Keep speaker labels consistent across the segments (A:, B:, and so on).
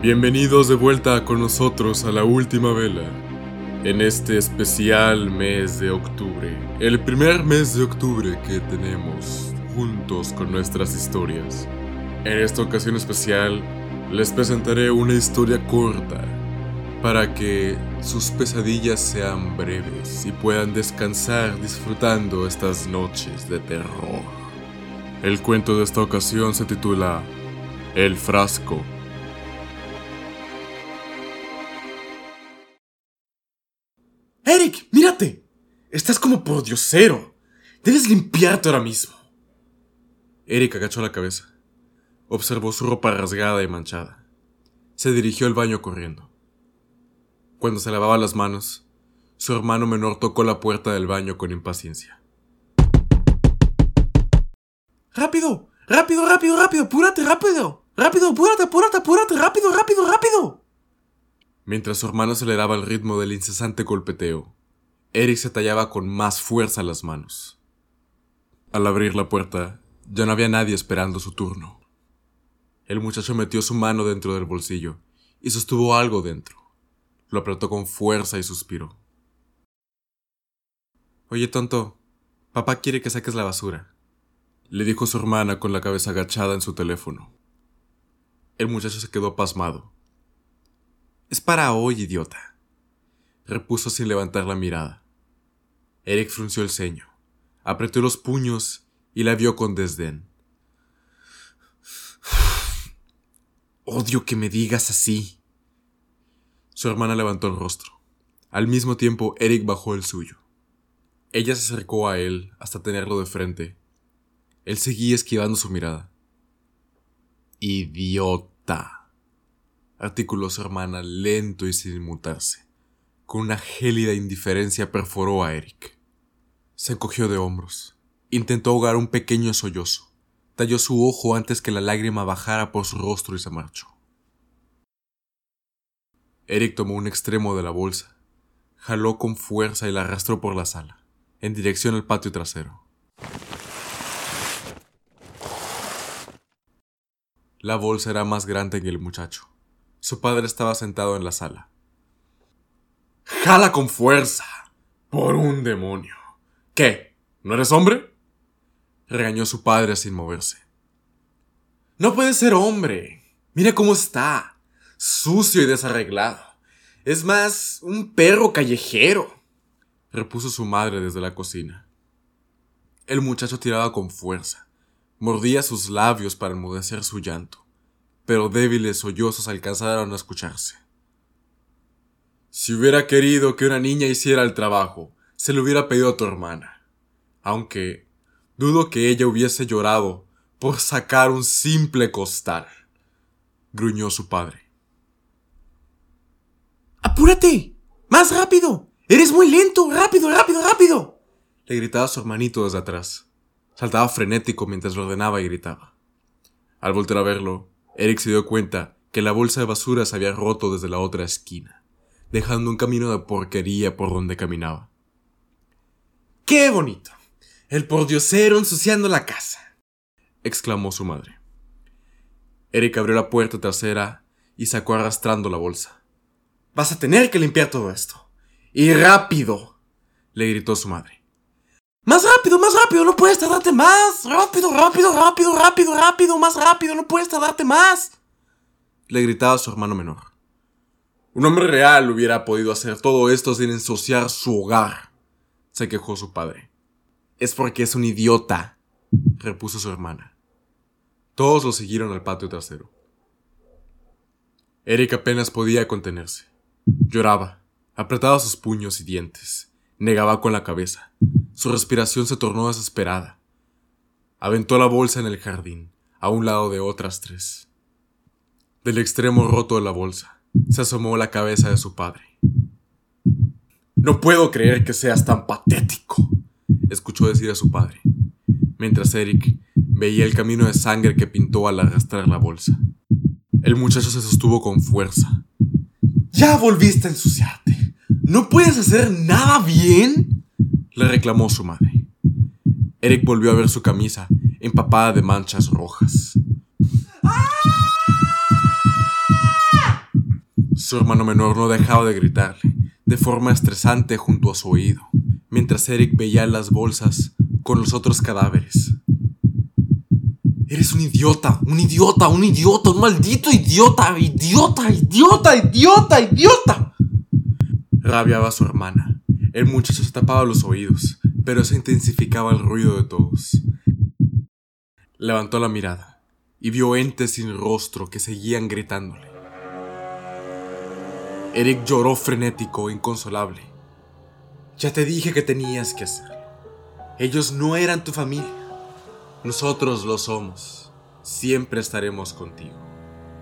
A: Bienvenidos de vuelta con nosotros a la última vela. En este especial mes de octubre. El primer mes de octubre que tenemos juntos con nuestras historias. En esta ocasión especial les presentaré una historia corta para que sus pesadillas sean breves y puedan descansar disfrutando estas noches de terror. El cuento de esta ocasión se titula El frasco.
B: Eric, mírate. Estás como por diosero. Debes limpiarte ahora mismo.
A: Eric agachó la cabeza. Observó su ropa rasgada y manchada. Se dirigió al baño corriendo. Cuando se lavaba las manos, su hermano menor tocó la puerta del baño con impaciencia.
B: ¡Rápido! ¡Rápido, rápido, rápido! ¡Apúrate, rápido! ¡Rápido, apúrate, apúrate, apúrate! ¡Rápido, rápido, rápido!
A: Mientras su hermano aceleraba el ritmo del incesante golpeteo, Eric se tallaba con más fuerza las manos. Al abrir la puerta, ya no había nadie esperando su turno. El muchacho metió su mano dentro del bolsillo y sostuvo algo dentro. Lo apretó con fuerza y suspiró. Oye, tonto, papá quiere que saques la basura, le dijo su hermana con la cabeza agachada en su teléfono. El muchacho se quedó pasmado. Es para hoy, idiota, repuso sin levantar la mirada. Eric frunció el ceño, apretó los puños y la vio con desdén. Odio que me digas así. Su hermana levantó el rostro. Al mismo tiempo, Eric bajó el suyo. Ella se acercó a él hasta tenerlo de frente. Él seguía esquivando su mirada. Idiota articuló su hermana lento y sin inmutarse. Con una gélida indiferencia perforó a Eric. Se encogió de hombros. Intentó ahogar un pequeño sollozo. Talló su ojo antes que la lágrima bajara por su rostro y se marchó. Eric tomó un extremo de la bolsa, jaló con fuerza y la arrastró por la sala, en dirección al patio trasero. La bolsa era más grande que el muchacho. Su padre estaba sentado en la sala. ¡Jala con fuerza! Por un demonio. ¿Qué? ¿No eres hombre? regañó su padre sin moverse. No puede ser hombre. Mira cómo está. Sucio y desarreglado. Es más, un perro callejero. repuso su madre desde la cocina. El muchacho tiraba con fuerza. Mordía sus labios para enmudecer su llanto pero débiles sollozos alcanzaron a escucharse. Si hubiera querido que una niña hiciera el trabajo, se lo hubiera pedido a tu hermana. Aunque dudo que ella hubiese llorado por sacar un simple costal, gruñó su padre.
B: ¡Apúrate! ¡Más rápido! ¡Eres muy lento! ¡Rápido, rápido, rápido!
A: Le gritaba su hermanito desde atrás. Saltaba frenético mientras lo ordenaba y gritaba. Al volver a verlo, Eric se dio cuenta que la bolsa de basura se había roto desde la otra esquina, dejando un camino de porquería por donde caminaba.
B: ¡Qué bonito! El pordiosero ensuciando la casa,
A: exclamó su madre. Eric abrió la puerta trasera y sacó arrastrando la bolsa.
B: Vas a tener que limpiar todo esto. Y rápido, le gritó su madre. Más rápido, más rápido, no puedes tardarte más. Rápido, rápido, rápido, rápido, rápido, más rápido, no puedes tardarte más.
A: Le gritaba a su hermano menor. Un hombre real hubiera podido hacer todo esto sin ensuciar su hogar, se quejó su padre. Es porque es un idiota, repuso su hermana. Todos lo siguieron al patio trasero. Eric apenas podía contenerse. Lloraba, apretaba sus puños y dientes, negaba con la cabeza, su respiración se tornó desesperada. Aventó la bolsa en el jardín, a un lado de otras tres. Del extremo roto de la bolsa, se asomó la cabeza de su padre. No puedo creer que seas tan patético, escuchó decir a su padre, mientras Eric veía el camino de sangre que pintó al arrastrar la bolsa. El muchacho se sostuvo con fuerza.
B: Ya volviste a ensuciarte. ¿No puedes hacer nada bien?
A: Le reclamó su madre. Eric volvió a ver su camisa, empapada de manchas rojas. Su hermano menor no dejaba de gritarle, de forma estresante junto a su oído, mientras Eric veía las bolsas con los otros cadáveres. Eres un idiota, un idiota, un idiota, un maldito idiota, idiota, idiota, idiota, idiota. Rabiaba su hermana. El muchacho se tapaba los oídos, pero se intensificaba el ruido de todos. Levantó la mirada y vio entes sin rostro que seguían gritándole. Eric lloró frenético, inconsolable. Ya te dije que tenías que hacerlo. Ellos no eran tu familia. Nosotros lo somos. Siempre estaremos contigo.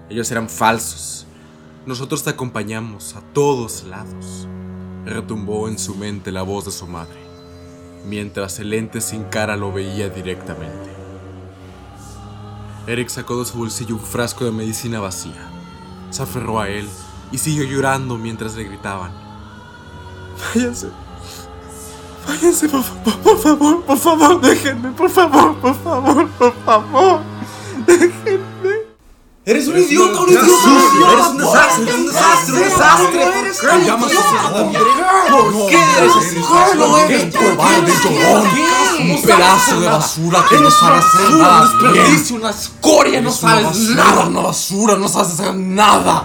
A: Ellos eran falsos. Nosotros te acompañamos a todos lados. Retumbó en su mente la voz de su madre, mientras el ente sin cara lo veía directamente. Eric sacó de su bolsillo un frasco de medicina vacía. Se aferró a él y siguió llorando mientras le gritaban. Váyanse. Váyanse, por, por favor, por favor, déjenme, por favor, por favor, por favor.
B: Eres un idiota, un idiota, eres un desastre, un desastre, un desastre. ¿Por qué llamas ¿Por qué eres así? ¿Cómo eres? cobarde llorón? Un pedazo de basura que no sabe hacer nada. Un desperdicio, una escoria, no sabes nada. Una basura, no sabes hacer nada.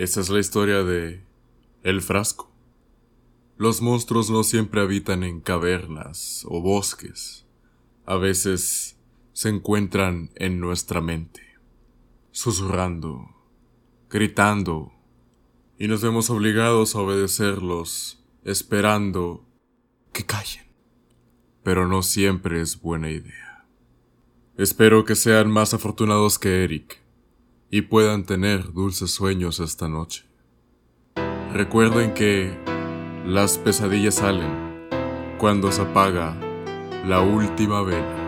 A: Esa es la historia de El frasco. Los monstruos no siempre habitan en cavernas o bosques. A veces se encuentran en nuestra mente, susurrando, gritando, y nos vemos obligados a obedecerlos, esperando que callen. Pero no siempre es buena idea. Espero que sean más afortunados que Eric y puedan tener dulces sueños esta noche. Recuerden que las pesadillas salen cuando se apaga la última vela.